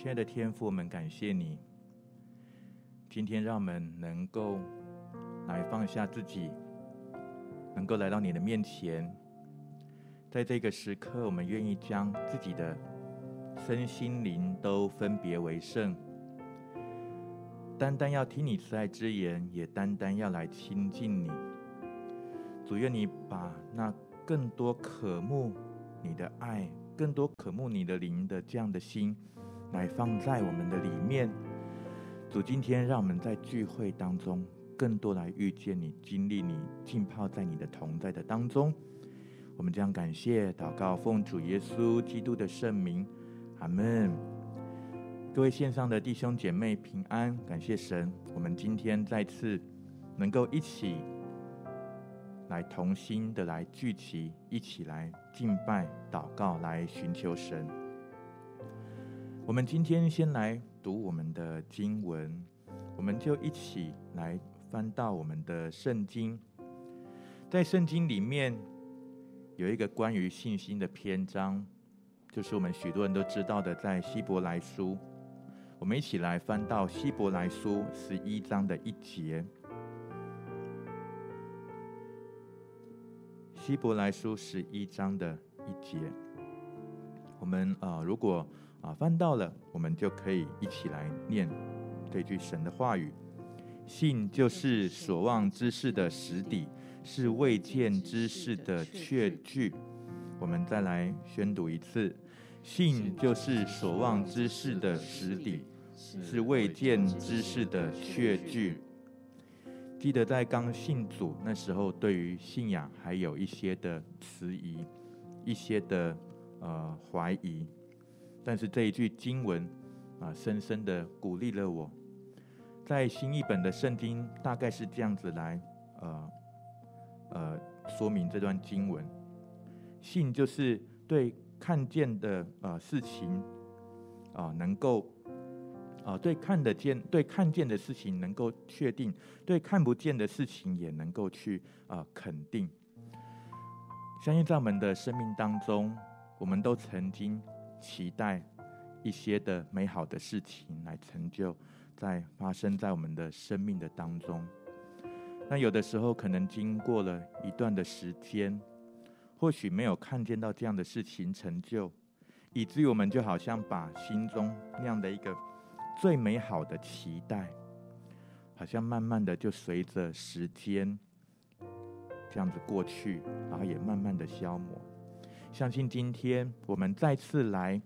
亲爱的天父，我们感谢你，今天让我们能够来放下自己，能够来到你的面前。在这个时刻，我们愿意将自己的身心灵都分别为圣，单单要听你慈爱之言，也单单要来亲近你。主，愿你把那更多渴慕你的爱，更多渴慕你的灵的这样的心。来放在我们的里面，主，今天让我们在聚会当中更多来遇见你，经历你，浸泡在你的同在的当中。我们将感谢祷告，奉主耶稣基督的圣名，阿门。各位线上的弟兄姐妹平安，感谢神，我们今天再次能够一起来同心的来聚集，一起来敬拜、祷告，来寻求神。我们今天先来读我们的经文，我们就一起来翻到我们的圣经。在圣经里面有一个关于信心的篇章，就是我们许多人都知道的，在希伯来书。我们一起来翻到希伯来书十一章的一节。希伯来书十一章的一节，我们啊、如果啊，翻到了，我们就可以一起来念这句神的话语：信就是所望之事的实底，是未见之事的确据。我们再来宣读一次：信就是所望之事的实底，是未见之事的确据。记得在刚信主那时候，对于信仰还有一些的迟疑，一些的呃怀疑。但是这一句经文啊，深深的鼓励了我。在新译本的圣经大概是这样子来呃呃说明这段经文：信就是对看见的呃事情啊，能够啊对看得见、对看见的事情能够确定，对看不见的事情也能够去啊肯定。相信在我们的生命当中，我们都曾经。期待一些的美好的事情来成就，在发生在我们的生命的当中。那有的时候可能经过了一段的时间，或许没有看见到这样的事情成就，以至于我们就好像把心中那样的一个最美好的期待，好像慢慢的就随着时间这样子过去，然后也慢慢的消磨。相信今天我们再次来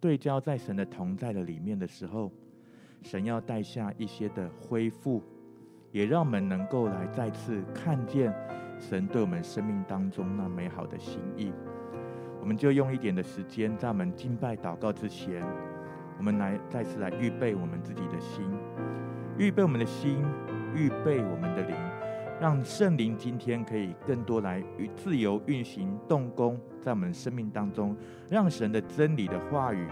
对焦在神的同在的里面的时候，神要带下一些的恢复，也让我们能够来再次看见神对我们生命当中那美好的心意。我们就用一点的时间，在我们敬拜祷告之前，我们来再次来预备我们自己的心，预备我们的心，预备我们的灵。让圣灵今天可以更多来与自由运行动工在我们生命当中，让神的真理的话语，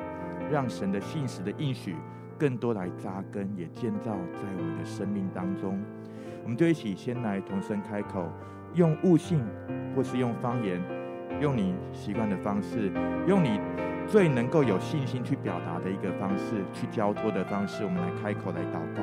让神的信实的应许更多来扎根，也建造在我们的生命当中。我们就一起先来同声开口，用悟性或是用方言，用你习惯的方式，用你最能够有信心去表达的一个方式，去交托的方式，我们来开口来祷告。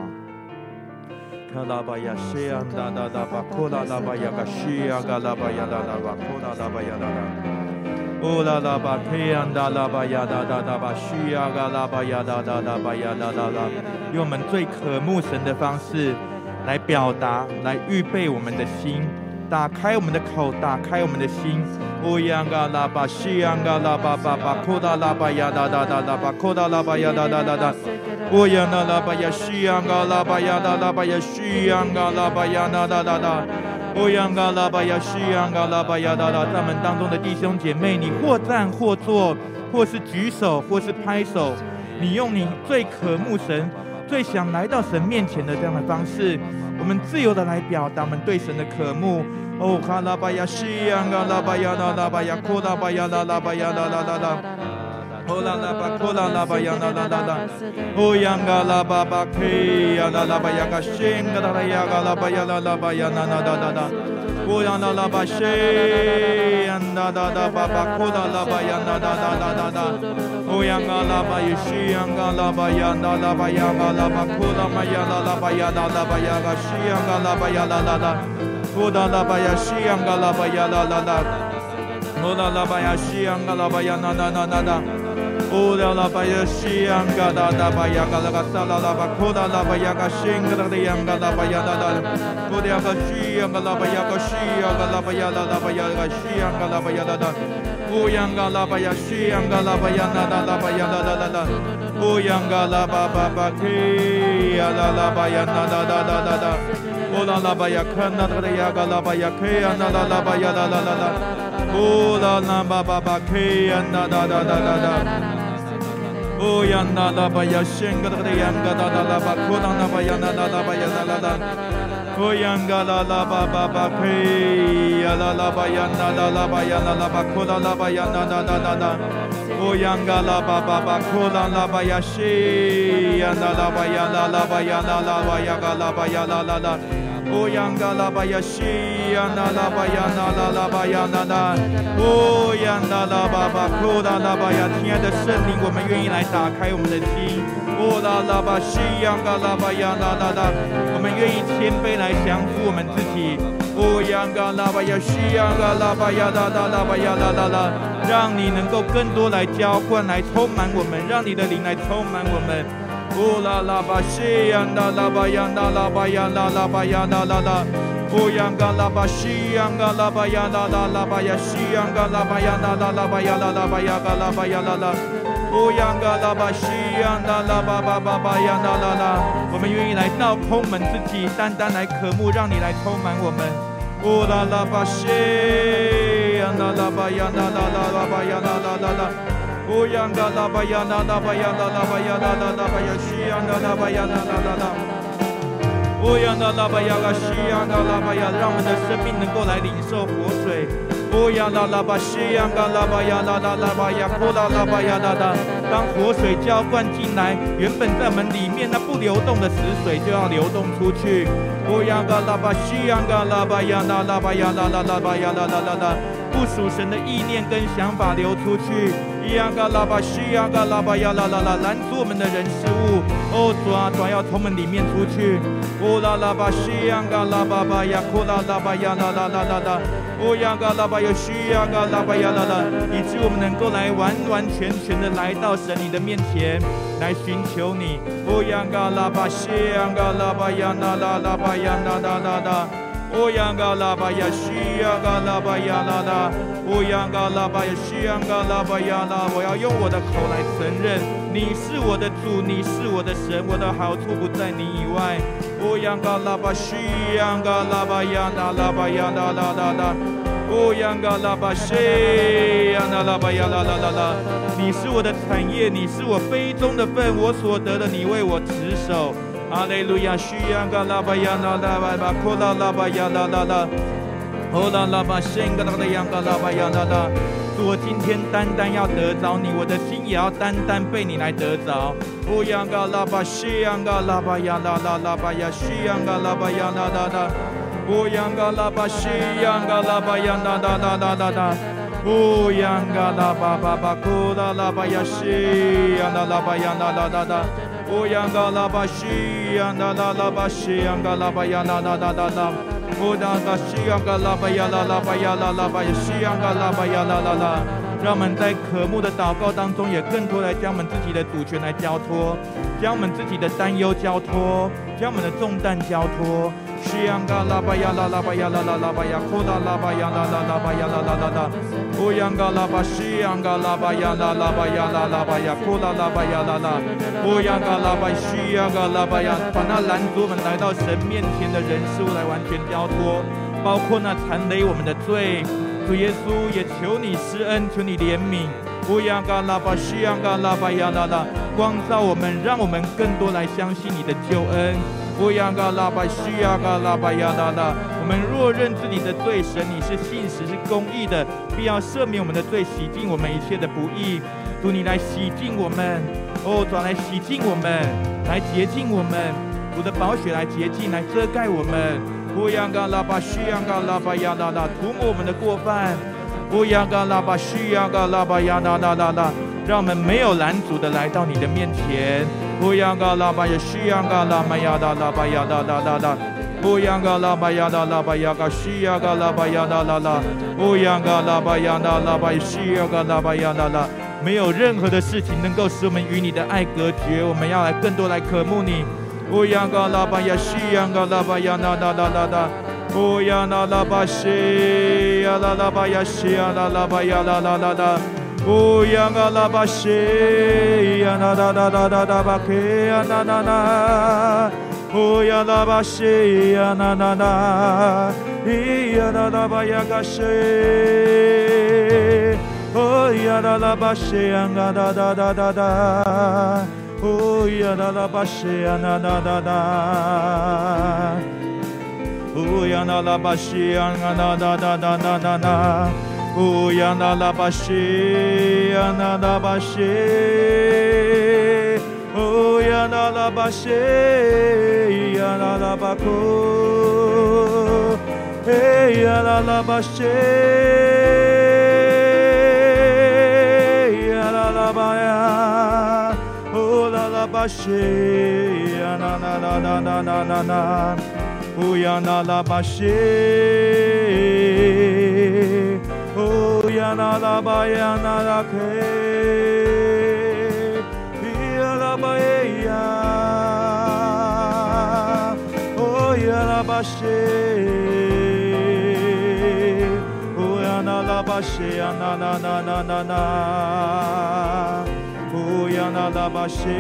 拉巴呀，西呀，哒哒哒巴，库拉拉巴呀，嘎西呀，嘎拉巴呀，哒哒巴，库拉拉巴呀，哒哒，乌拉拉巴，皮呀，哒拉巴呀，哒哒哒巴，西呀，嘎拉巴呀，哒哒哒巴呀，哒哒哒，用我们最渴慕神的方式来表达，来预备我们的心，打开我们的口，打开我们的心。乌呀，嘎拉巴，西呀，嘎拉巴巴巴，库拉拉巴呀，哒哒哒哒巴，库拉拉巴呀，哒哒哒哒。我呀那拉巴呀西呀嘎拉巴呀那拉巴呀西呀嘎拉巴呀那哒哒哒，我呀嘎拉巴呀西呀嘎拉巴呀哒哒，在门当中的弟兄姐妹，你或站或坐，或是举手，或是拍手，你用你最渴慕神、最想来到神面前的这样的方式，我们自由的来表达我们对神的渴慕。哦，哈拉巴呀西呀嘎拉巴呀那拉巴呀库拉巴呀拉拉巴呀那哒哒哒。呼啦啦巴呼啦啦巴呀啦啦啦啦，呼呀嘎啦巴巴嘿呀啦啦巴呀嘎心嘎啦啦呀嘎啦巴呀啦啦巴呀啦啦啦啦啦，呼呀啦啦巴谁呀啦啦啦巴巴呼啦啦巴呀啦啦啦啦啦啦，呼呀嘎啦巴呀西呀嘎啦巴呀啦啦巴呀嘎啦巴呼啦嘛呀啦啦巴呀啦啦巴呀嘎西呀嘎啦巴呀啦啦啦，呼啦啦巴呀西呀嘎啦巴呀啦啦啦。呼啦啦巴呀西呀嘎啦巴呀那那那那那，呼啦啦巴呀西呀嘎啦啦巴呀嘎啦嘎沙啦啦巴，呼啦啦巴呀嘎西嘎啦的呀嘎啦巴呀啦啦，呼啦嘎西呀嘎啦巴呀嘎西呀嘎啦巴呀啦啦巴呀嘎西呀嘎啦巴呀啦啦，呼呀嘎啦巴呀西呀嘎啦巴呀那那那巴呀啦啦啦啦，呼呀嘎啦巴巴巴嘿呀啦啦巴呀那那那那那那，呼啦啦巴呀看那那的呀嘎啦巴呀嘿呀那那那巴呀啦啦啦啦。呼啦啦巴巴巴，嘿呀那哒哒哒哒哒，呼呀那啦巴呀，仙个那个呀个哒哒啦巴，呀那啦啦巴呀啦啦啦，呼呀个啦啦巴巴巴，嘿呀啦啦巴呀那啦啦巴呀啦啦巴，呼啦啦巴呀那那那那那，呼呀个啦巴巴巴，呼啦啦巴呀，西呀那啦巴呀啦啦巴呀啦啦巴呀个啦巴呀啦啦啦。哦，央嘎拉巴呀，亲爱的圣灵，我们愿意来打开我们的心。哦，拉拉巴西央嘎拉巴呀那那那，我们愿意谦卑来降服我们自己。哦，央嘎拉巴呀西央嘎拉巴呀那那拉巴呀那那那，让你能够更多来浇灌，来充满我们，让你的灵来充满我们。呼啦啦巴西呀啦啦巴呀啦啦巴呀啦啦巴呀啦啦啦，呼呀嘎啦巴西呀嘎啦巴呀啦啦啦巴呀西呀嘎啦巴呀啦啦啦巴呀啦啦巴呀嘎啦巴呀啦啦，呼呀嘎啦巴西呀啦啦巴巴巴巴呀啦啦啦，我们愿意来倒空我们自己，单单来渴慕，让你来充满我们。呼啦啦巴西呀啦啦巴呀啦啦啦巴呀啦啦啦啦。乌央嘎拉巴呀那那巴呀那那巴呀那那那巴呀西呀那那巴呀那那那那，乌央那那巴呀个西呀那那巴呀，让我们的生命能够来领受活水。乌央那那巴西呀嘎拉巴呀那那那巴呀库拉拉巴呀那那，当活水浇灌进来，原本在我们里面那不流动的死水就要流动出去。乌央嘎拉巴西呀嘎拉巴呀那那巴呀那那那巴呀那那那那，不属神的意念跟想法流出去。咿呀嘎拉巴西呀嘎拉巴呀啦啦啦，拦阻我们的人事物，哦主啊，主要从门里面出去。哦啦啦巴西呀嘎拉巴巴呀，库拉拉巴呀啦啦啦啦啦。哦呀嘎拉巴呀西呀嘎拉巴呀啦啦，以致我们能够来完完全全的来到神你的面前，来寻求你。哦呀嘎拉巴西呀嘎拉巴呀啦啦啦巴呀啦啦啦啦。哦呀嘎拉巴呀西呀嘎拉巴呀啦啦。乌央嘎拉巴呀西央嘎拉巴呀啦，我要用我的口来承认，你是我的主，你是我的神，我的好处不在你以外。乌央嘎拉巴西央嘎拉巴呀啦啦巴呀啦啦啦啦，乌央嘎拉巴西央嘎拉巴呀啦啦啦啦，你是我的产业，你是我杯中的分，我所得的，你为我持守。阿雷路亚西央嘎拉巴呀啦啦巴巴，库拉拉巴呀啦啦啦。哦啦啦巴，圣格拉的羊嘎拉巴呀啦啦，主，我今天单单要得着你，我的心也要单单被你来得着。哦，羊嘎拉巴，西羊嘎拉巴呀啦啦啦巴呀，西羊嘎拉巴呀啦啦啦。哦，羊嘎拉巴，西羊嘎拉巴呀啦啦啦啦啦啦。哦，羊嘎拉巴巴巴，库拉拉巴呀，西羊嘎拉巴呀啦啦啦啦。乌央嘎拉巴，西央嘎拉拉巴，西央嘎拉巴呀啦啦啦啦啦。哦，那个西央嘎拉巴呀啦啦巴呀啦啦巴呀，西央嘎拉巴呀啦啦啦，让我们在渴慕的祷告当中，也更多来将我们自己的主权来交托，将我们自己的担忧交托，将我们的重担交托。西央嘎拉巴呀啦拉巴呀啦啦啦巴呀，库拉拉巴呀啦啦拉巴呀啦啦啦啦。乌央嘎拉巴西央嘎拉巴呀啦拉巴呀啦拉巴呀，库拉拉巴呀啦啦。乌央嘎拉巴西央嘎拉巴呀，把那拦阻我们来到神面前的人事物来完全交托，包括那残累我们的罪。主耶稣也求你施恩，求你怜悯。乌央嘎拉巴西央嘎拉巴呀啦啦，光照我们，让我们更多来相信你的救恩。乌央嘎拉巴西央嘎拉巴呀啦啦，我们若认自己的罪，神你是信实是公义的，必要赦免我们的罪，洗净我们一切的不义。主你来洗净我们，哦，转来洗净我们，来洁净我们，主的宝血来洁净，来遮盖我们。乌央嘎拉巴须央嘎拉巴亚拉拉，涂抹我们的过犯。乌央嘎拉巴须央嘎拉巴亚拉拉拉拉，让我们没有拦阻的来到你的面前。乌央嘎拉巴也须央嘎拉巴亚拉拉巴亚拉拉拉拉。乌央嘎拉巴亚拉拉巴亚嘎须央嘎拉巴亚拉拉拉。乌央嘎拉巴亚拉拉巴须央嘎拉巴亚拉拉。没有任何的事情能够使我们与你的爱隔绝。我们要来更多来渴慕你。乌央嘎拉巴呀，嘎拉巴呀，西呀，那拉巴呀西呀，那拉巴呀，那那那那，乌央嘎拉巴呀，那那那那那 Oh ya la ba she ya la la ba ya she ya la la ba ya la la la la. Oh ya la ba she ya na la la la la la ba ke ya na na na. Oh la ba she ya na na na. Ya la la ba ya ga she. Oh la la ba she ya na da da da da da. Oh la la ba she ya na na na na. Uyana la bashi ana da da da da da da. Uyana la bashi ana da bashi. Uyana la bashi ana la bako. Hey ana la bashi. Ana la baya. Oh la la bashi ana na na na na na na. Uyanalabashe Uyanalabayanarake Iyalabayeya Uyanalabashe Uyanalabashe Ananananana. Uyanalabashe Uyanalabashe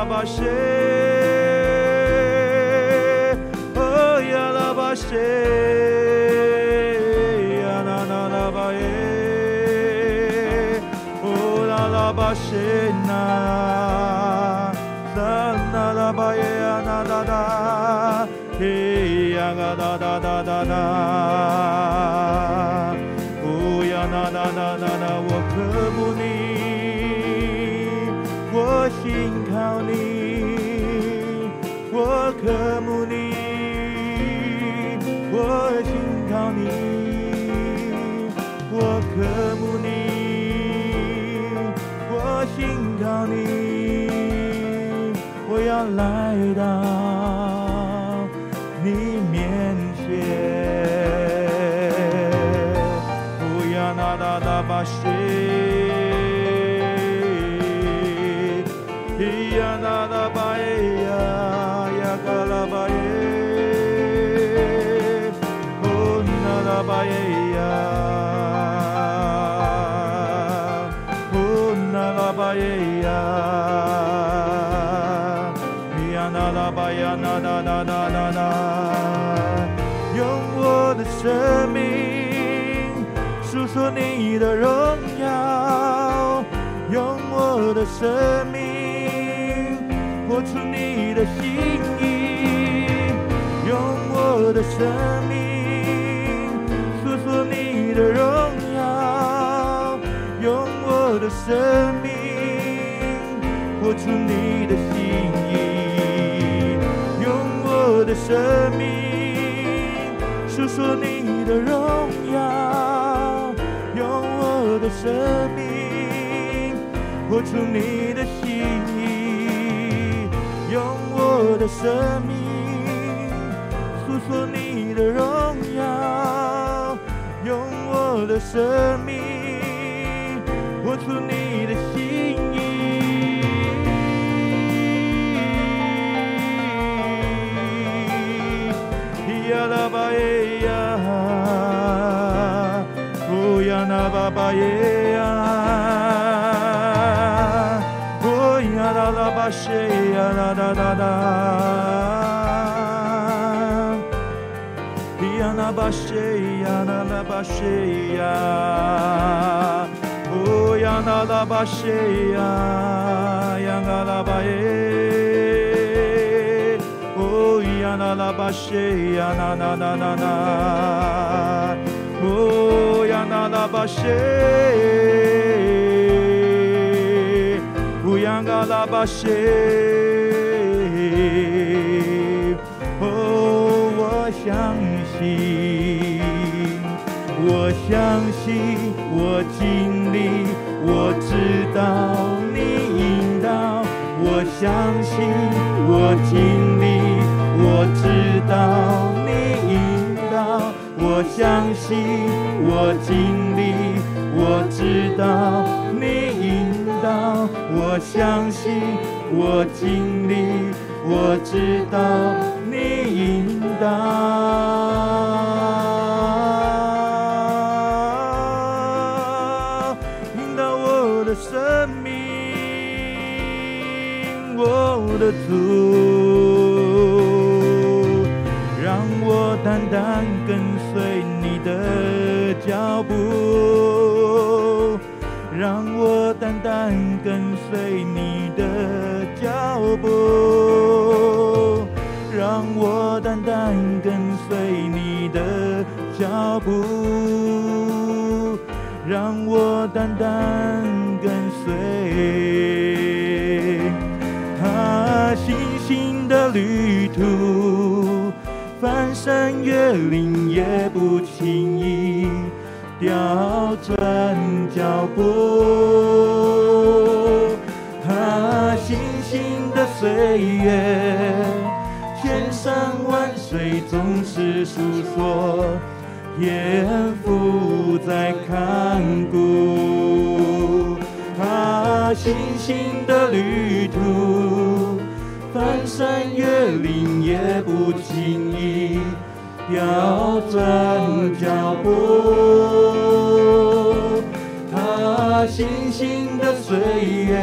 阿巴什，哦呀拉巴什，呀拉巴耶，哦拉巴，拉巴耶呀，嘿呀，哦呀我刻不你我心。渴慕你，我信靠你，我渴慕你，我信靠你，我要来到你面前，不要那大大把水。拉巴呀那那那那那那，用我的生命。诉说你的荣耀，用我的生命活出你的心意，用我的生命诉说你的荣耀，用我的生命活出你的心的生命诉说你的荣耀。用我的生命，活出你的心意，用我的生命诉说你的荣耀，用我的生命活出你 la baia oh ya la la ba she ya la da da da ya la ba she ya la la ba she ya oh ya la la ba she ya ya la la ba ye oh ya la la ba she ya na na na na na. Oh 那那。哦呀那拉巴谢，乌央嘎拉巴谢，哦，我相信，我相信，我经历，我知道你引导，我相信，我经历，我知道。我相信，我经历，我知道你引导。我相信，我经历，我知道你引导。引导我的生命，我的主。让我淡淡的脚步，让我单单跟随你的脚步，让我单单跟随你的脚步，让我单单跟随他信心的旅途。翻山越岭也不轻易调转脚步，他信心的岁月，千山万水总是诉说，天父在看顾，他信心的旅途。翻山越岭也不轻易调转脚步，他星星的岁月，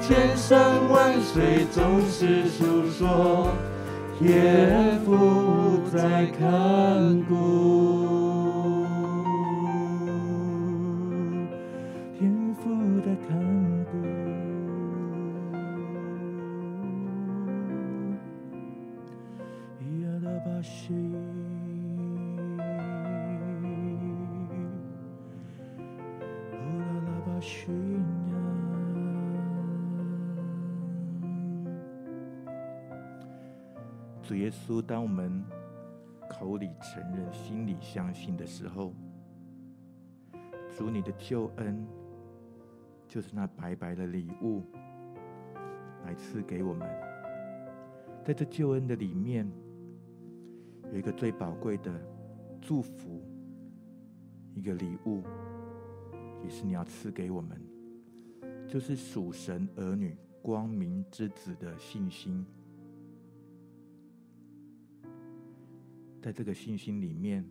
千山万水总是诉说，也不再看顾。当我们口里承认、心里相信的时候，主你的救恩就是那白白的礼物，来赐给我们。在这救恩的里面，有一个最宝贵的祝福，一个礼物，也是你要赐给我们，就是属神儿女、光明之子的信心。在这个信心里面，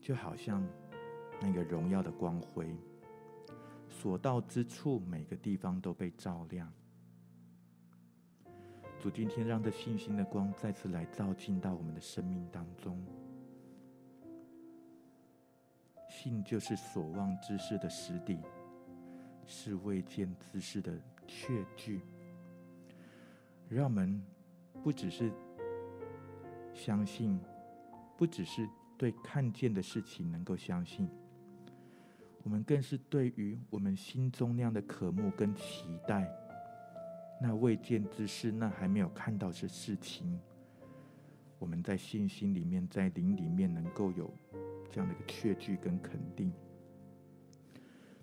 就好像那个荣耀的光辉，所到之处，每个地方都被照亮。主今天让这信心的光再次来照进到我们的生命当中。信就是所望之事的实底，是未见之事的确据。让我们不只是相信。不只是对看见的事情能够相信，我们更是对于我们心中那样的渴慕跟期待，那未见之事，那还没有看到的事情，我们在信心里面，在灵里面能够有这样的一个确据跟肯定。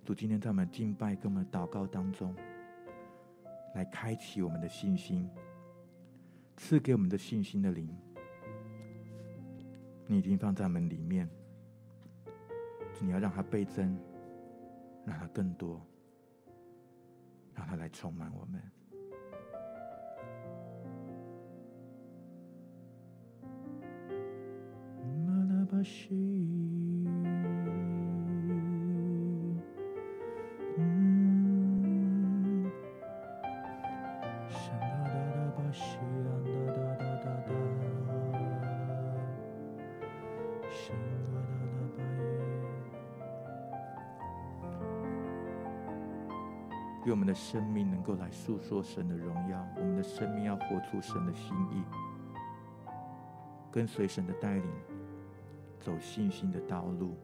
主今天在我们敬拜跟我们祷告当中，来开启我们的信心，赐给我们的信心的灵。你已经放在门里面，你要让它倍增，让它更多，让它来充满我们。生命能够来诉说神的荣耀，我们的生命要活出神的心意，跟随神的带领，走信心的道路。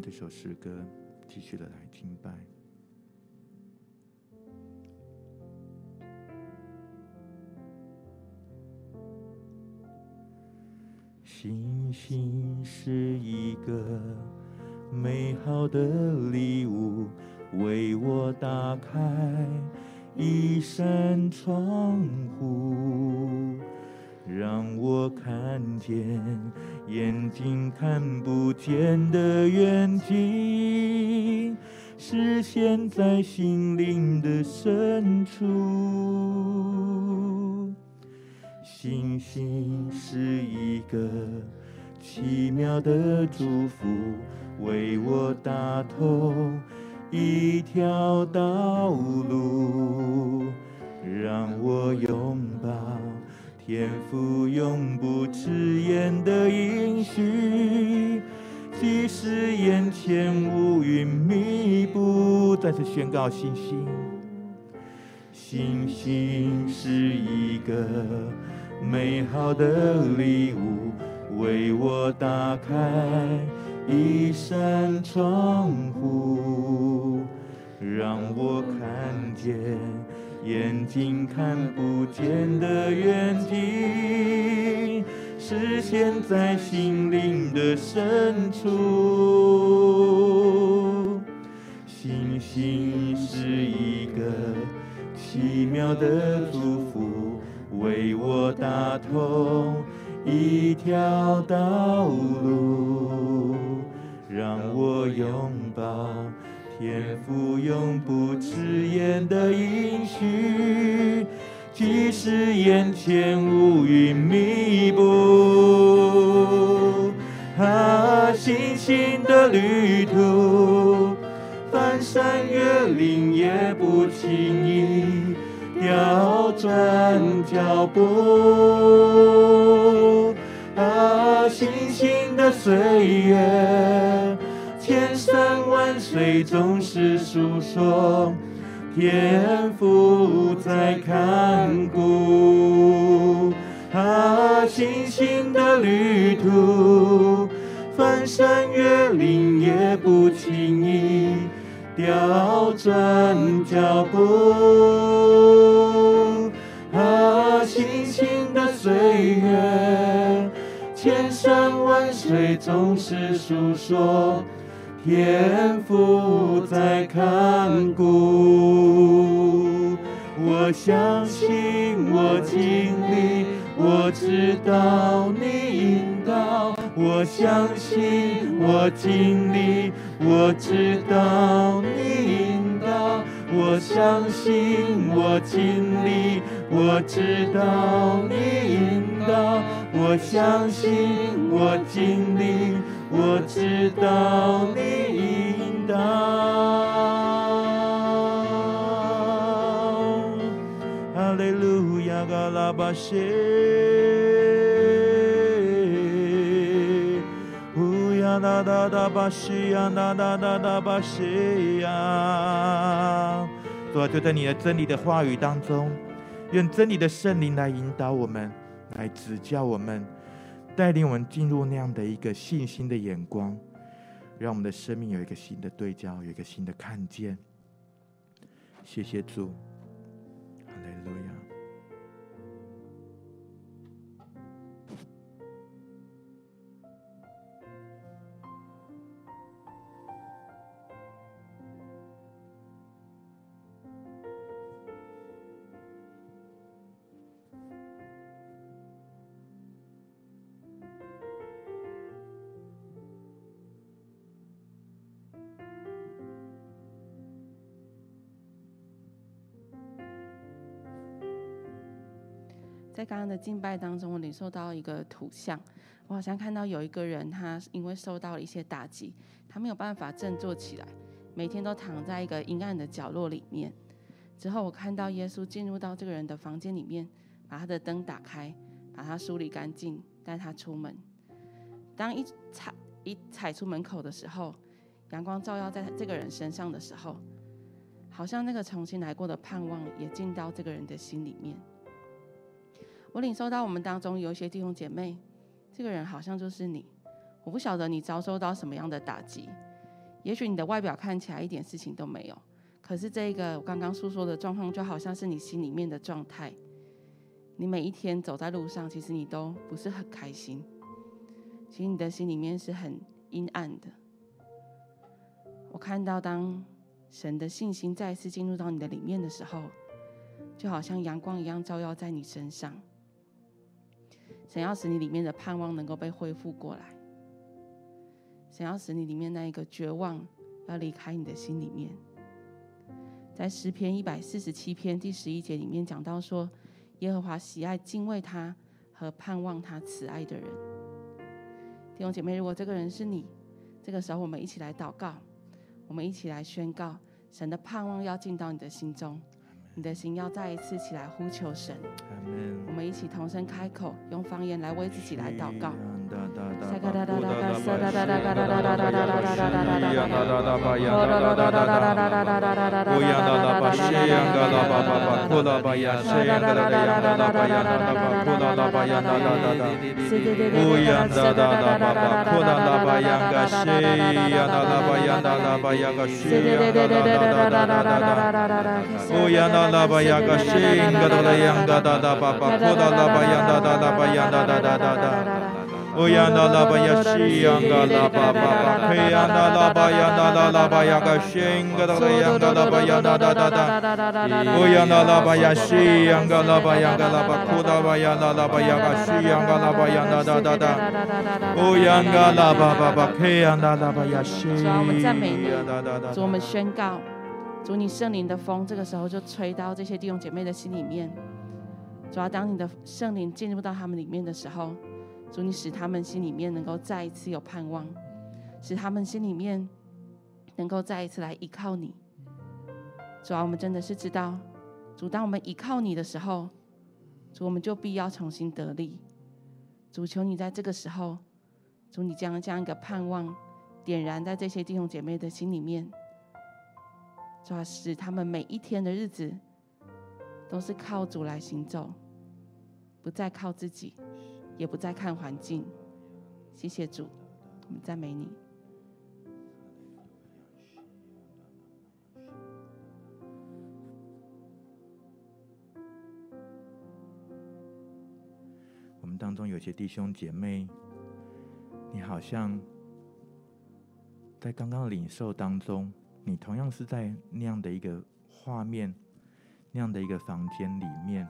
这首诗歌继续的来敬拜。星星是一个美好的礼物，为我打开一扇窗户，让我看见眼睛看不见的远景，实现在心灵的深处。信心是一个奇妙的祝福，为我打通一条道路，让我拥抱天父永不迟延的应许。即使眼前乌云密布，再次宣告信心，信心是一个。美好的礼物，为我打开一扇窗户，让我看见眼睛看不见的远景，实现在心灵的深处。信心是一个奇妙的祝福。为我打通一条道路，让我拥抱天赋永不迟延的应去，即使眼前乌云密布，啊，星星的旅途，翻山越岭也不轻易。调转脚步，啊，星星的岁月，千山万水总是诉说，天父在看顾，啊，信心的旅途，翻山越岭也不轻易。调转脚步，啊，信心的岁月，千山万水总是诉说，天父在看顾。我相信，我经历，我知道你引导。我相信，我经历，我知道你引导。我相信，我经历，我知道你引导。我相信，我经历，我知道你引导。哈利路亚，嘎拉巴谢。哒哒哒巴西呀，哒哒哒哒巴西呀！主啊，就在你的真理的话语当中，愿真理的圣灵来引导我们，来指教我们，带领我们进入那样的一个信心的眼光，让我们的生命有一个新的对焦，有一个新的看见。谢谢主，阿门路亚。刚刚的敬拜当中，我领受到一个图像，我好像看到有一个人，他因为受到了一些打击，他没有办法振作起来，每天都躺在一个阴暗的角落里面。之后，我看到耶稣进入到这个人的房间里面，把他的灯打开，把他梳理干净，带他出门。当一踩一踩出门口的时候，阳光照耀在这个人身上的时候，好像那个重新来过的盼望也进到这个人的心里面。我领受到我们当中有一些弟兄姐妹，这个人好像就是你。我不晓得你遭受到什么样的打击，也许你的外表看起来一点事情都没有，可是这个我刚刚诉说的状况，就好像是你心里面的状态。你每一天走在路上，其实你都不是很开心，其实你的心里面是很阴暗的。我看到当神的信心再次进入到你的里面的时候，就好像阳光一样照耀在你身上。想要使你里面的盼望能够被恢复过来，想要使你里面那一个绝望要离开你的心里面。在诗篇一百四十七篇第十一节里面讲到说，耶和华喜爱敬畏他和盼望他慈爱的人。弟兄姐妹，如果这个人是你，这个时候我们一起来祷告，我们一起来宣告，神的盼望要进到你的心中。你的心要再一次起来呼求神，我们一起同声开口，用方言来为自己来祷告。啦乌呀那拉巴呀西呀嘎拉巴巴巴，嘿呀那拉巴呀那拉巴呀嘎西嘎达嘿呀那拉巴呀那哒哒哒，乌呀那拉巴呀西呀嘎拉巴呀嘎拉巴库达巴呀那拉巴呀嘎西呀嘎拉巴呀那哒哒哒，乌呀嘎巴巴巴，嘿呀那拉巴呀西。主，我们宣告，主你圣灵的风，这个时候就吹到这些弟兄姐妹的心里面。主要当你的圣灵进入到他们里面的时候。主，你使他们心里面能够再一次有盼望，使他们心里面能够再一次来依靠你。主要我们真的是知道，主，当我们依靠你的时候，主，我们就必要重新得力。主，求你在这个时候，主，你将这样一个盼望点燃在这些弟兄姐妹的心里面。主要使他们每一天的日子都是靠主来行走，不再靠自己，也不再看环境。谢谢主，我们赞美你。我们当中有些弟兄姐妹，你好像在刚刚领受当中。你同样是在那样的一个画面，那样的一个房间里面，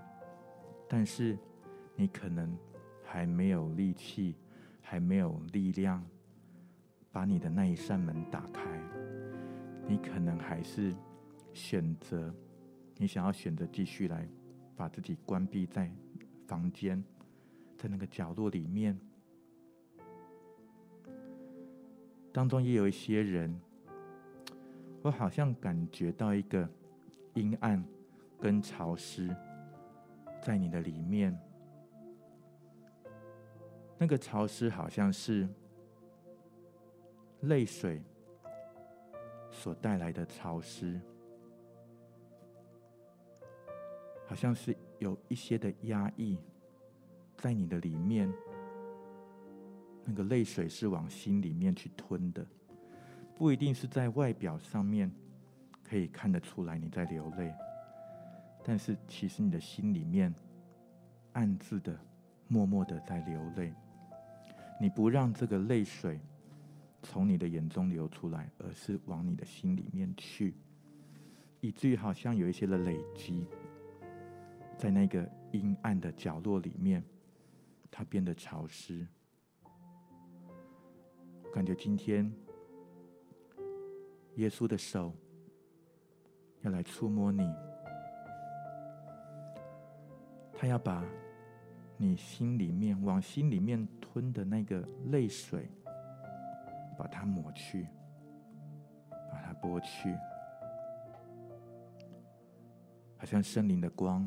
但是你可能还没有力气，还没有力量，把你的那一扇门打开。你可能还是选择，你想要选择继续来把自己关闭在房间，在那个角落里面。当中也有一些人。我好像感觉到一个阴暗跟潮湿在你的里面，那个潮湿好像是泪水所带来的潮湿，好像是有一些的压抑在你的里面，那个泪水是往心里面去吞的。不一定是在外表上面可以看得出来你在流泪，但是其实你的心里面暗自的、默默的在流泪。你不让这个泪水从你的眼中流出来，而是往你的心里面去，以至于好像有一些的累积，在那个阴暗的角落里面，它变得潮湿。感觉今天。耶稣的手要来触摸你，他要把你心里面往心里面吞的那个泪水，把它抹去，把它剥去，好像圣灵的光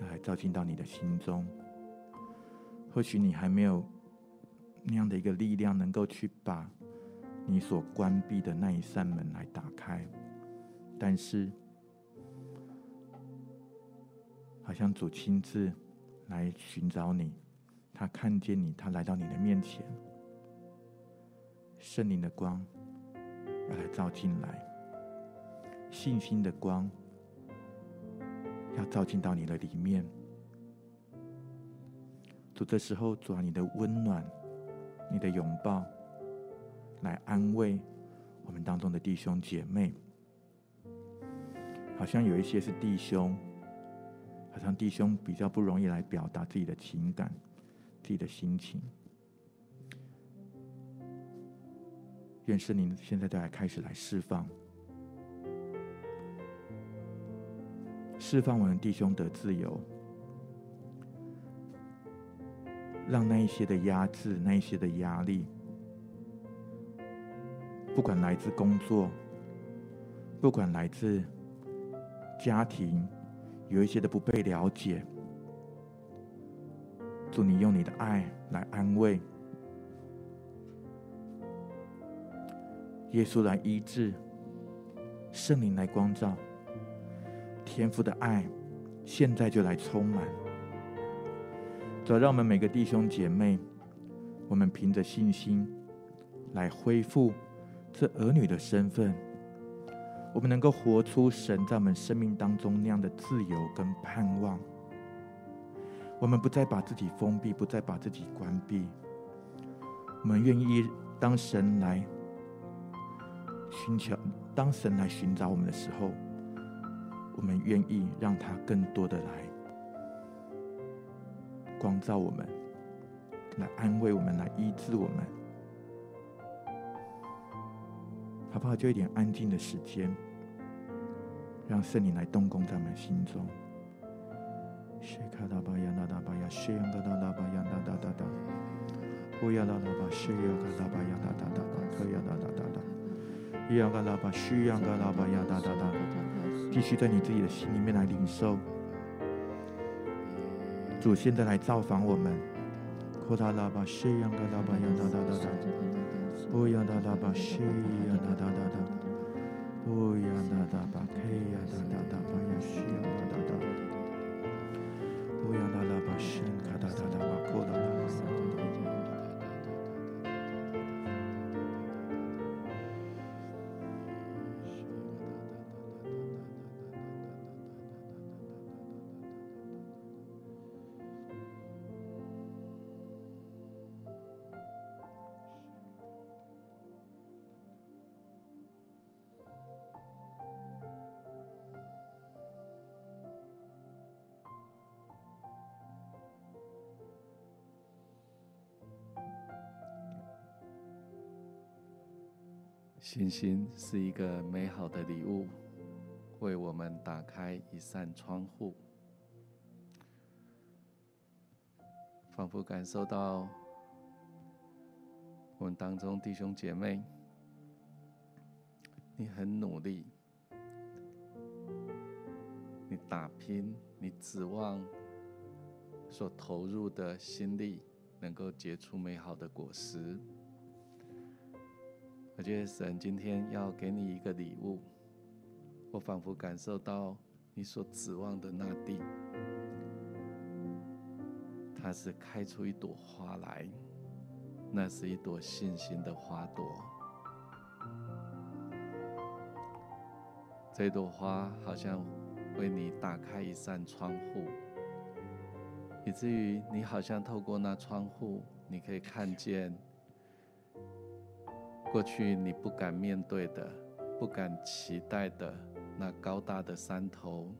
要来照进到你的心中。或许你还没有那样的一个力量，能够去把你所关闭的那一扇门来打开，但是，好像主亲自来寻找你，他看见你，他来到你的面前，圣灵的光要来照进来，信心的光要照进到你的里面。主，这时候主啊，你的温暖，你的拥抱，来安慰我们当中的弟兄姐妹。好像有一些是弟兄，好像弟兄比较不容易来表达自己的情感、自己的心情。愿圣灵现在都来开始来释放，释放我们弟兄的自由。让那一些的压制，那一些的压力，不管来自工作，不管来自家庭，有一些的不被了解，祝你用你的爱来安慰，耶稣来医治，圣灵来光照，天父的爱现在就来充满。早，让我们每个弟兄姐妹，我们凭着信心来恢复这儿女的身份，我们能够活出神在我们生命当中那样的自由跟盼望。我们不再把自己封闭，不再把自己关闭。我们愿意当神来寻求，当神来寻找我们的时候，我们愿意让他更多的来。光照我们，来安慰我们，来医治我们，好不好？就一点安静的时间，让圣灵来动工在我们心中。谢卡达巴扬达达巴扬，谢扬达达达巴扬达达达达，乌扬达达巴，谢扬卡达巴扬达达达达，可扬达达达达，伊扬卡达巴，虚扬卡拉巴扬达达达，继续在你自己的心里面来领受。主现在来造访我们，库达拉巴，谢扬卡拉巴扬达达达达。哦呀哒哒吧，西呀哒哒哒哒，哦呀哒哒吧，嘿呀哒信心是一个美好的礼物，为我们打开一扇窗户，仿佛感受到我们当中弟兄姐妹，你很努力，你打拼，你指望所投入的心力能够结出美好的果实。我觉得神今天要给你一个礼物，我仿佛感受到你所指望的那地，它是开出一朵花来，那是一朵信心的花朵。这朵花好像为你打开一扇窗户，以至于你好像透过那窗户，你可以看见。过去你不敢面对的、不敢期待的那高大的山头，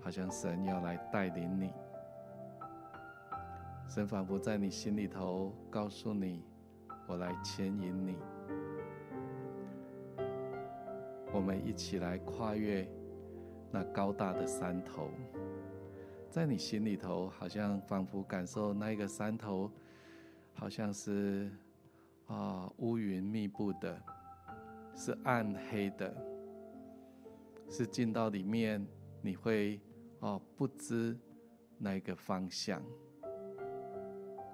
好像神要来带领你。神仿佛在你心里头告诉你：“我来牵引你。”我们一起来跨越那高大的山头，在你心里头，好像仿佛感受那一个山头，好像是。啊，乌云密布的，是暗黑的，是进到里面你会哦不知那个方向，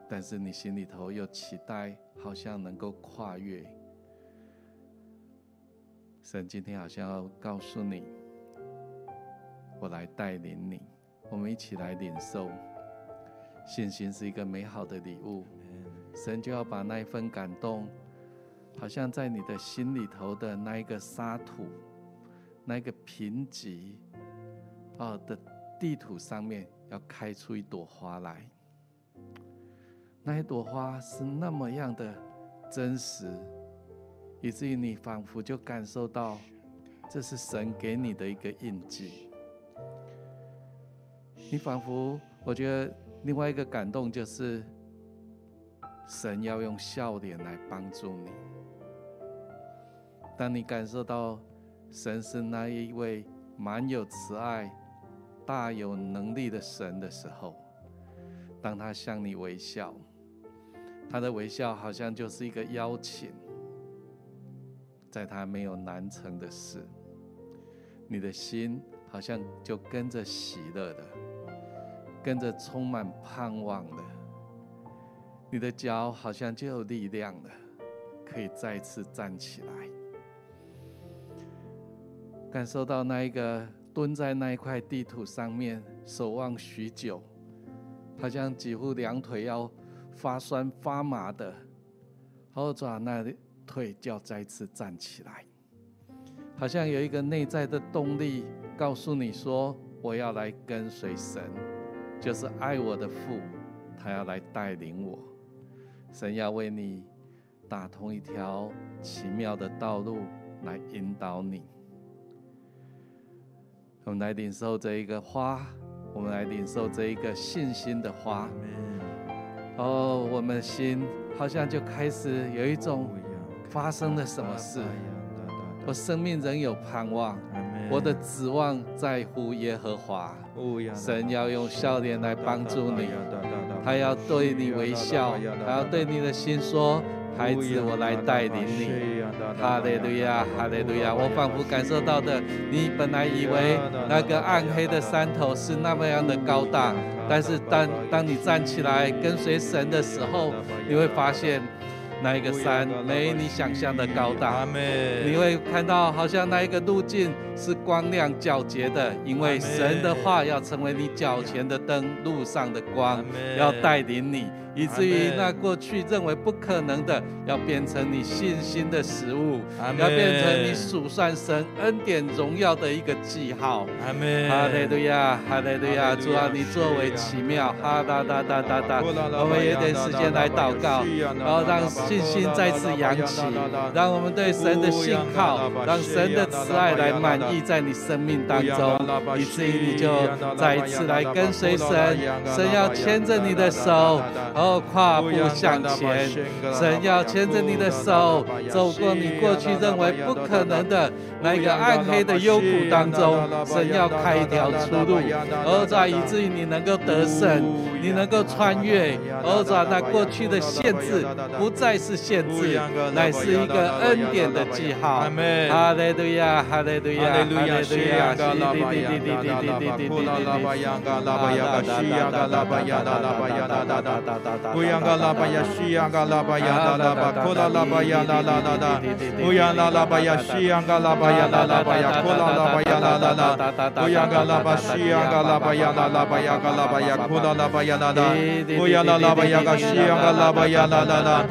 但是你心里头又期待，好像能够跨越。神今天好像要告诉你，我来带领你，我们一起来领受。信心是一个美好的礼物，神就要把那一份感动，好像在你的心里头的那一个沙土，那一个贫瘠啊的地土上面，要开出一朵花来。那一朵花是那么样的真实。以至于你仿佛就感受到，这是神给你的一个印记。你仿佛，我觉得另外一个感动就是，神要用笑脸来帮助你。当你感受到神是那一位满有慈爱、大有能力的神的时候，当他向你微笑，他的微笑好像就是一个邀请。在他没有难成的事，你的心好像就跟着喜乐的，跟着充满盼望的，你的脚好像就有力量了，可以再次站起来，感受到那一个蹲在那一块地土上面守望许久，好像几乎两腿要发酸发麻的，后爪那。腿就要再次站起来，好像有一个内在的动力告诉你说：“我要来跟随神，就是爱我的父，他要来带领我。神要为你打通一条奇妙的道路，来引导你。我们来领受这一个花，我们来领受这一个信心的花。哦，我们的心好像就开始有一种。”发生了什么事？我生命仍有盼望，我的指望在乎耶和华。神要用笑脸来帮助你，他要对你微笑，他要对你的心说：“孩子，我来带领你。”哈利路亚，哈利路亚！我仿佛感受到的，你本来以为那个暗黑的山头是那么样的高大，但是当当你站起来跟随神的时候，你会发现。那一个山没你想象的高大，你会看到好像那一个路径是光亮皎洁的，因为神的话要成为你脚前的灯，路上的光，要带领你。以至于那过去认为不可能的，要变成你信心的食物，要变成你数算神恩典荣耀的一个记号。哈利路亚，哈利路亚，主啊，你作为奇妙，哈哒哒哒哒哒。我们有点时间来祷告，然后让信心再次扬起，让我们对神的信靠，让神的慈爱来满意在你生命当中，以至于你就再一次来跟随神，神要牵着你的手。跨步向前，神要牵着你的手，走过你过去认为不可能的那个暗黑的幽谷当中，神要开一条出路，而在以至于你能够得胜，你能够穿越，而在那过去的限制不再是限制，乃是一个恩典的记号。哈利路亚，哈利路亚，哈利路亚，哈利路亚。乌央嘎拉巴呀，西央嘎拉巴呀，拉拉巴，库拉拉巴呀，拉拉拉拉。乌央拉拉巴呀，西央嘎拉巴呀，拉拉巴呀，库拉拉巴呀，拉拉拉。乌央嘎拉巴，西央嘎拉巴呀，拉拉巴呀，嘎拉巴呀，库拉拉巴呀，拉拉。乌央拉拉巴呀，嘎西央嘎拉巴呀，拉拉拉。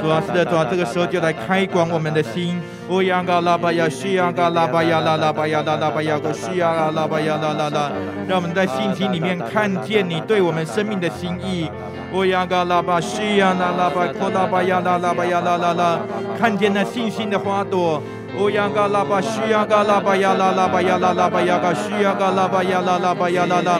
主啊，是的，主啊，这个时候就来开光我们的心。乌央嘎拉巴呀，西央嘎拉巴呀，拉拉巴呀，拉拉巴呀，个西央嘎拉巴呀，拉拉拉。让我们在信心里面看见你对我们生命的心意。乌央嘎拉巴西呀啦啦巴，库拉巴呀啦啦巴呀啦啦啦，看见那信心的花朵。乌央嘎拉巴西呀嘎拉巴呀啦啦巴呀啦啦巴呀嘎西呀嘎拉巴呀啦啦巴呀啦啦。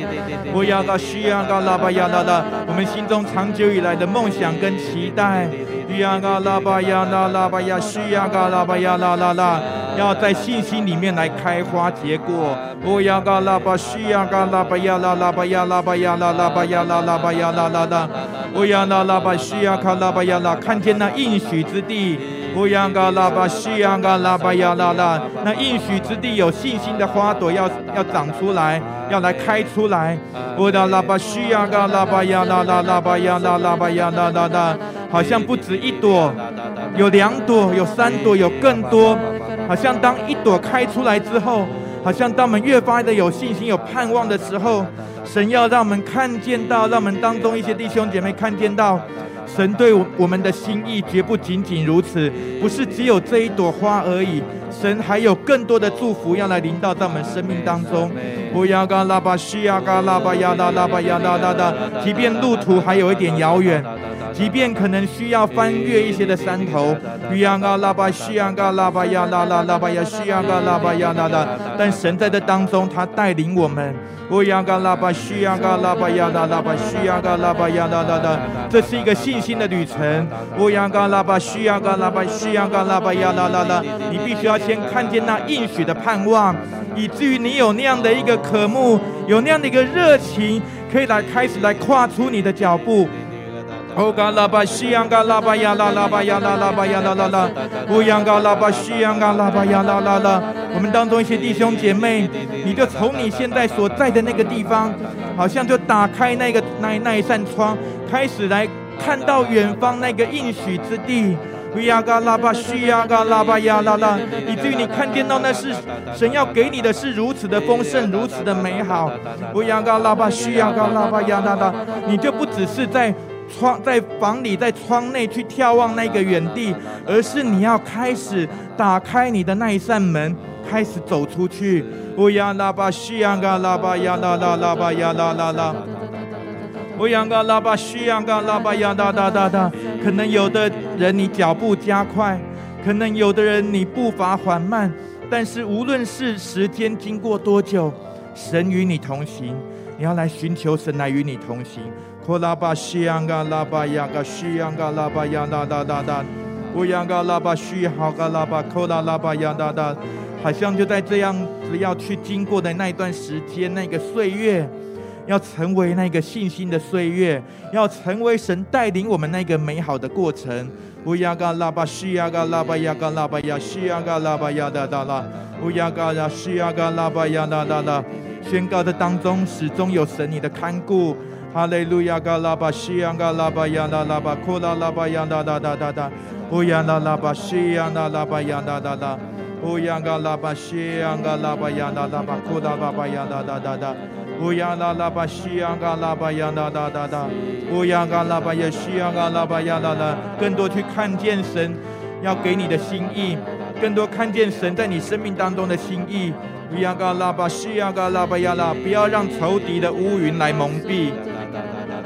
乌央嘎西呀嘎拉巴呀啦啦，我们心中长久以来的梦想跟期待。乌央嘎拉巴呀啦啦巴呀西呀嘎拉巴呀啦啦啦，要在信心里面来开花结果。乌央嘎拉巴西呀嘎拉巴呀啦啦巴呀啦巴呀啦啦巴呀啦啦巴呀啦啦啦。乌央嘎拉巴西呀嘎拉巴呀啦，看见那应许之地。乌央嘎拉巴西央嘎拉巴呀啦啦，那应许之地有信心的花朵要要长出来，要来开出来。乌达拉巴西央嘎拉巴呀啦啦拉巴呀啦拉巴呀啦啦啦，好像不止一朵，有两朵，有三朵，有更多。好像当一朵开出来之后，好像当我们越发的有信心、有盼望的时候，神要让我们看见到，让我们当中一些弟兄姐妹看见到。神对我们的心意绝不仅仅如此，不是只有这一朵花而已。神还有更多的祝福要来临到在我们生命当中。不要嘎拉巴西呀嘎拉巴呀啦拉巴呀啦啦啦，即便路途还有一点遥远，即便可能需要翻越一些的山头。不要嘎拉巴西呀嘎拉巴呀啦啦拉巴呀西呀嘎拉巴呀啦啦，但神在这当中，他带领我们。不要嘎拉巴西呀嘎拉巴呀啦拉巴西呀嘎拉巴呀啦啦啦，这是一个信心的旅程。不要嘎拉巴西呀嘎拉巴西呀嘎拉巴呀啦啦啦，你必须要先看见那应许的盼望，以至于你有那样的一个渴慕，有那样的一个热情，可以来开始来跨出你的脚步。哦，嘎拉巴西呀嘎拉巴呀啦拉巴呀啦拉巴呀啦啦啦，不要嘎拉巴西呀嘎拉巴呀啦啦啦。我们当中一些弟兄姐妹，你就从你现在所在的那个地方，好像就打开那个那那一扇窗，开始来看到远方那个应许之地。不要嘎拉巴西呀嘎拉巴呀啦啦，以至于你看见到那是神要给你的是如此的丰盛，如此的美好。不要嘎拉巴西呀嘎拉巴呀啦啦，你就不只是在。窗在房里，在窗内去眺望那个远地，而是你要开始打开你的那一扇门，开始走出去。乌央拉巴西央嘎拉巴呀啦啦拉巴呀啦啦啦。乌央嘎拉巴西央嘎拉巴呀哒哒哒哒。可能有的人你脚步加快，可能有的人你步伐缓慢，但是无论是时间经过多久，神与你同行。你要来寻求神来与你同行。库拉巴西央嘎拉巴呀嘎西央嘎拉巴呀哒哒哒哒，乌央嘎拉巴西好嘎拉巴库拉拉巴呀哒哒，好像就在这样子要去经过的那一段时间，那个岁月，要成为那个信心的岁月，要成为神带领我们那个美好的过程。乌央嘎拉巴西呀嘎拉巴呀嘎拉巴呀西央嘎拉巴呀哒哒啦，乌央嘎呀西央嘎拉巴呀哒哒啦，宣告的当中始终有神你的看顾。哈利路亚，嘎拉巴西呀，嘎拉巴呀，拉拉巴库拉拉巴呀，哒哒哒哒哒，乌呀拉拉巴西呀，拉拉巴呀，哒哒哒，乌呀嘎拉巴西呀，嘎拉巴呀，拉拉巴库拉拉巴呀，哒哒哒哒，乌呀拉拉巴西呀，嘎拉巴呀，哒哒哒哒，乌呀嘎拉巴呀，西呀，嘎拉巴呀，哒哒，更多去看见神要给你的心意，更多看见神在你生命当中的心意。乌呀嘎拉巴西呀，嘎拉巴呀啦，不要让仇敌的乌云来蒙蔽。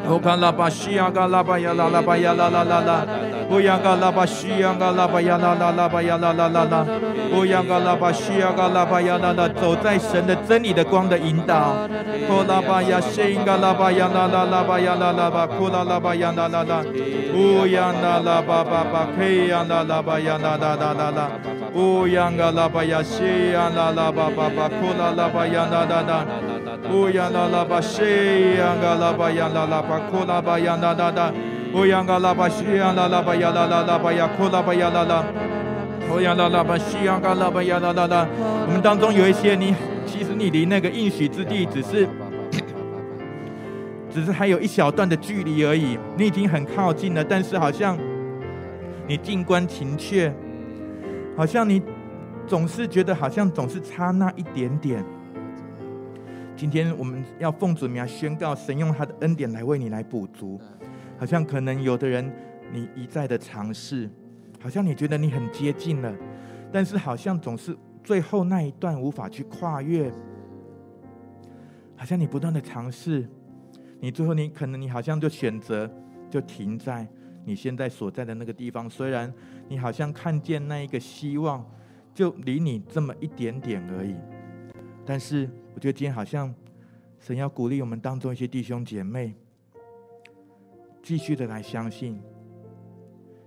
哦，嘎拉巴西呀，嘎拉巴呀啦，拉巴呀啦啦啦啦。哦呀，嘎拉巴西呀，嘎拉巴呀啦啦，拉巴呀啦啦啦啦。哦呀，嘎拉巴西呀，嘎拉巴呀啦啦，走在神的真理的光的引导。哦，拉巴呀，西嘎拉巴呀啦啦，拉巴呀啦啦巴，库拉拉巴呀啦啦啦。哦呀，那拉巴巴巴，可以呀那拉巴呀啦啦啦啦啦。哦呀，嘎拉巴呀，西呀那拉巴巴巴，库拉拉巴呀啦啦啦。哦呀，那拉巴西呀，嘎拉巴呀啦啦巴。库拉巴呀啦啦啦，乌央嘎拉巴西呀啦啦巴呀啦啦啦巴呀，库拉巴呀啦啦，乌央啦啦巴西呀嘎拉巴呀啦啦啦。我们当中有一些你，其实你离那个应许之地只是，只是还有一小段的距离而已，你已经很靠近了，但是好像你静观情阙，好像你总是觉得好像总是差那一点点。今天我们要奉主名宣告，神用他的恩典来为你来补足。好像可能有的人，你一再的尝试，好像你觉得你很接近了，但是好像总是最后那一段无法去跨越。好像你不断的尝试，你最后你可能你好像就选择就停在你现在所在的那个地方。虽然你好像看见那一个希望，就离你这么一点点而已，但是。我觉得今天好像神要鼓励我们当中一些弟兄姐妹，继续的来相信，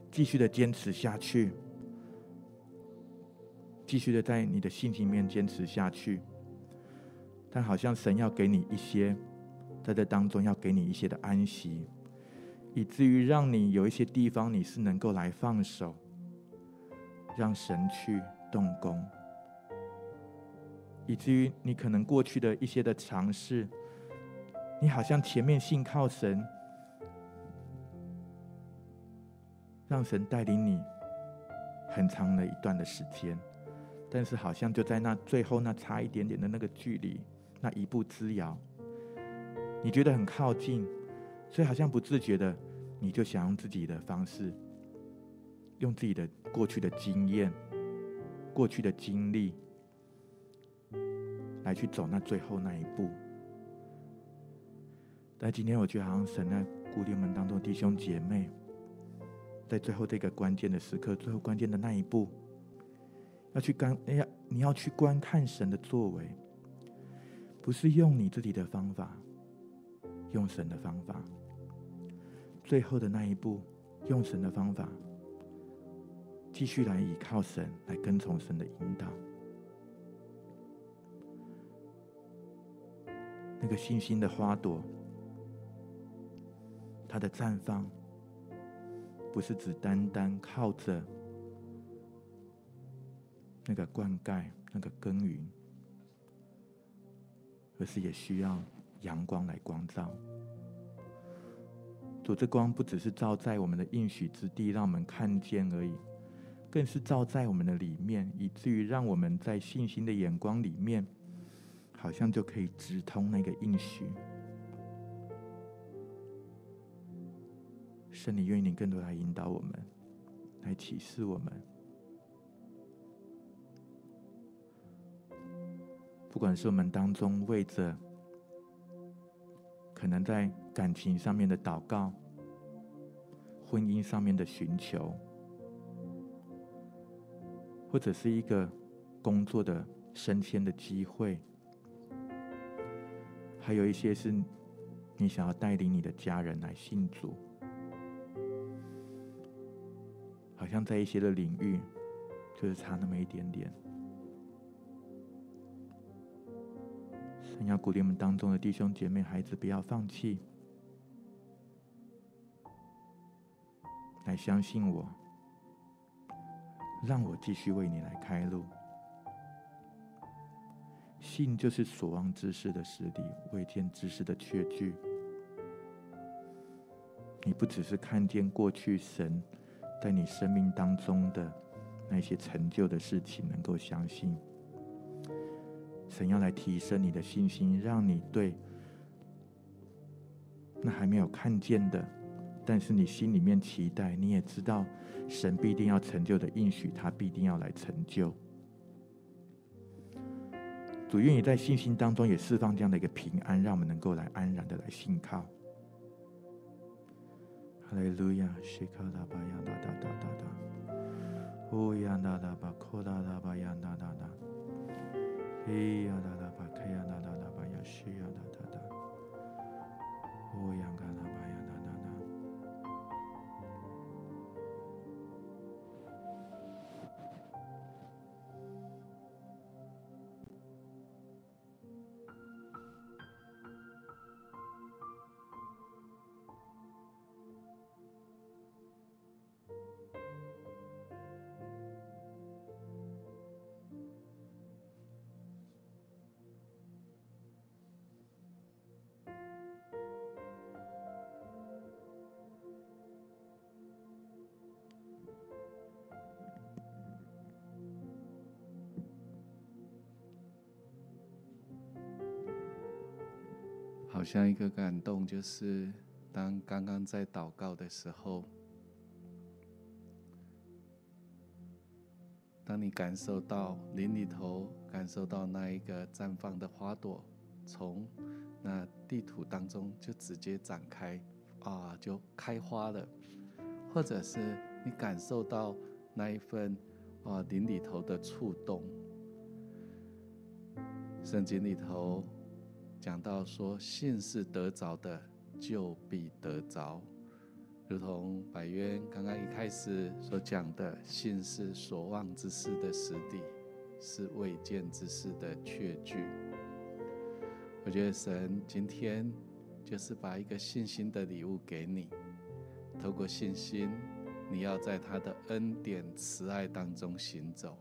继续的坚持下去，继续的在你的信心里面坚持下去。但好像神要给你一些，在这当中要给你一些的安息，以至于让你有一些地方你是能够来放手，让神去动工，以至于你可能过去的一些的尝试，你好像前面信靠神，让神带领你很长的一段的时间，但是好像就在那最后那差一点点的那个距离，那一步之遥，你觉得很靠近，所以好像不自觉的，你就想用自己的方式。用自己的过去的经验、过去的经历，来去走那最后那一步。但今天我觉得，好像神在鼓励我们当中弟兄姐妹，在最后这个关键的时刻、最后关键的那一步，要去观，哎呀，你要去观看神的作为，不是用你自己的方法，用神的方法。最后的那一步，用神的方法。继续来依靠神，来跟从神的引导。那个信心的花朵，它的绽放，不是只单单靠着那个灌溉、那个耕耘，而是也需要阳光来光照。主，这光不只是照在我们的应许之地，让我们看见而已。更是照在我们的里面，以至于让我们在信心的眼光里面，好像就可以直通那个应许。圣灵愿意你更多来引导我们，来启示我们。不管是我们当中为着可能在感情上面的祷告，婚姻上面的寻求。或者是一个工作的升迁的机会，还有一些是你想要带领你的家人来信主，像在一些的领域，就是差那么一点点。神要鼓励我们当中的弟兄姐妹、孩子，不要放弃，来相信我。让我继续为你来开路。信就是所望之事的实底，未见之事的确据。你不只是看见过去神在你生命当中的那些成就的事情，能够相信。神要来提升你的信心，让你对那还没有看见的。但是你心里面期待，你也知道，神必定要成就的应许，他必定要来成就。主愿意在信心当中也释放这样的一个平安，让我们能够来安然的来信靠。哈利路亚，西卡拉巴呀哒哒哒哒哒，乌呀哒哒巴，库拉拉巴呀哒哒哒，嘿呀哒 像一个感动，就是当刚刚在祷告的时候，当你感受到林里头，感受到那一个绽放的花朵，从那地土当中就直接展开，啊，就开花了；或者是你感受到那一份啊林里头的触动，圣经里头。讲到说，信是得着的，就必得着，如同百渊刚刚一开始所讲的，信是所望之事的实底，是未见之事的确据。我觉得神今天就是把一个信心的礼物给你，透过信心，你要在他的恩典慈爱当中行走。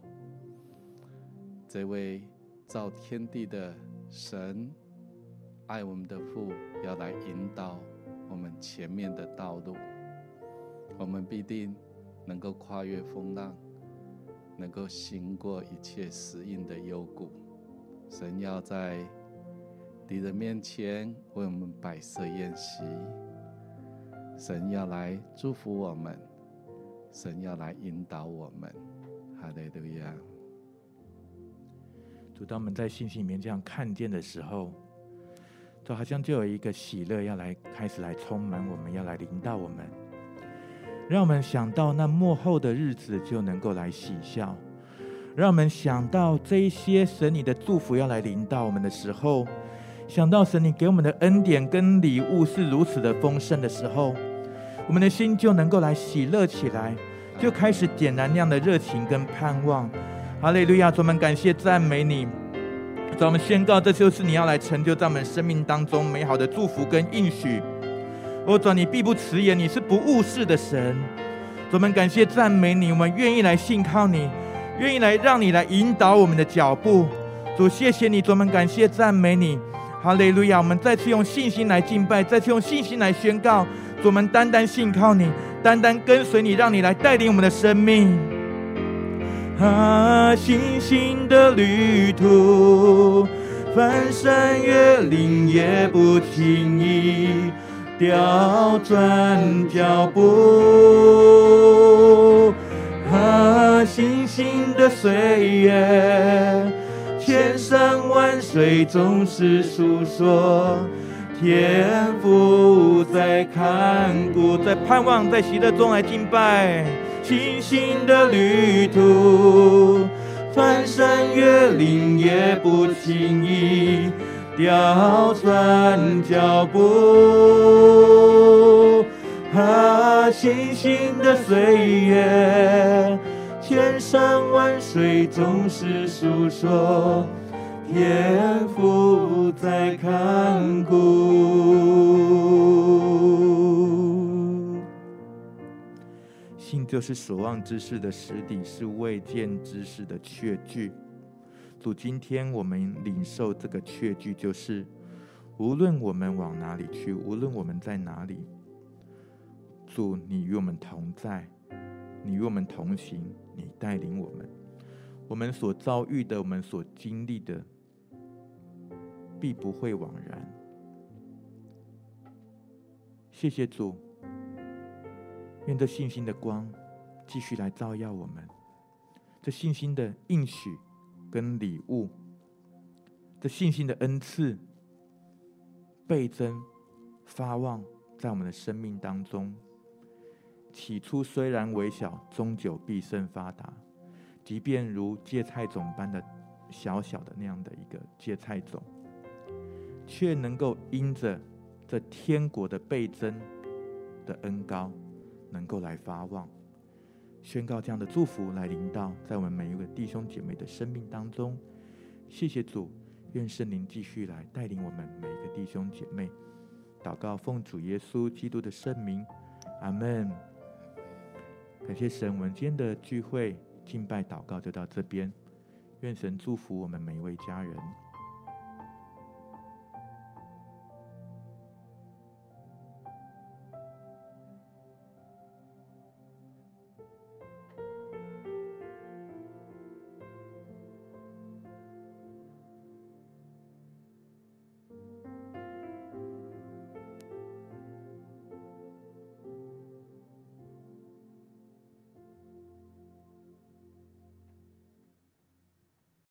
这位造天地的神，爱我们的父，要来引导我们前面的道路，我们必定能够跨越风浪，能够行过一切死荫的幽谷。神要在敌人面前为我们摆设宴席，神要来祝福我们，神要来引导我们。哈利路亚！主，当我们在信心里面这样看见的时候，就好像就有一个喜乐要来开始来充满我们，要来临到我们，让我们想到那幕后的日子就能够来喜笑。让我们想到这一些神你的祝福要来临到我们的时候，想到神你给我们的恩典跟礼物是如此的丰盛的时候，我们的心就能够来喜乐起来，就开始点燃那样的热情跟盼望。哈利路亚！主，我们感谢赞美你，主，我们宣告这就是你要来成就在我们生命当中美好的祝福跟应许。我主，你必不迟延，你是不误事的神。主，我们感谢赞美你，我们愿意来信靠你。愿意来让你来引导我们的脚步，主，谢谢你，主，我们感谢赞美你，哈利路亚！我们再次用信心来敬拜，再次用信心来宣告，主，我们单单信靠你，单单跟随你，让你来带领我们的生命。啊，星星的旅途，翻山越岭也不轻易调转脚步。啊，星星的岁月，千山万水总是诉说，天父在看顾，在盼望，在喜乐中来敬拜。信心的旅途，翻山越岭也不轻易掉转脚步。啊，信心的岁月，千山万水总是诉说，天赋在看顾。信就是所望之事的实底，是未见之事的确据。主，今天我们领受这个确据，就是无论我们往哪里去，无论我们在哪里。主，你与我们同在，你与我们同行，你带领我们。我们所遭遇的，我们所经历的，必不会枉然。谢谢主，愿这信心的光继续来照耀我们，这信心的应许跟礼物，这信心的恩赐倍增发旺在我们的生命当中。起初虽然微小，终久必胜发达。即便如芥菜种般的小小的那样的一个芥菜种，却能够因着这天国的倍增的恩膏，能够来发旺，宣告这样的祝福来临到在我们每一位弟兄姐妹的生命当中。谢谢主，愿圣灵继续来带领我们每一个弟兄姐妹。祷告奉主耶稣基督的圣名，阿门。感谢神，我们今天的聚会、敬拜、祷告就到这边。愿神祝福我们每一位家人。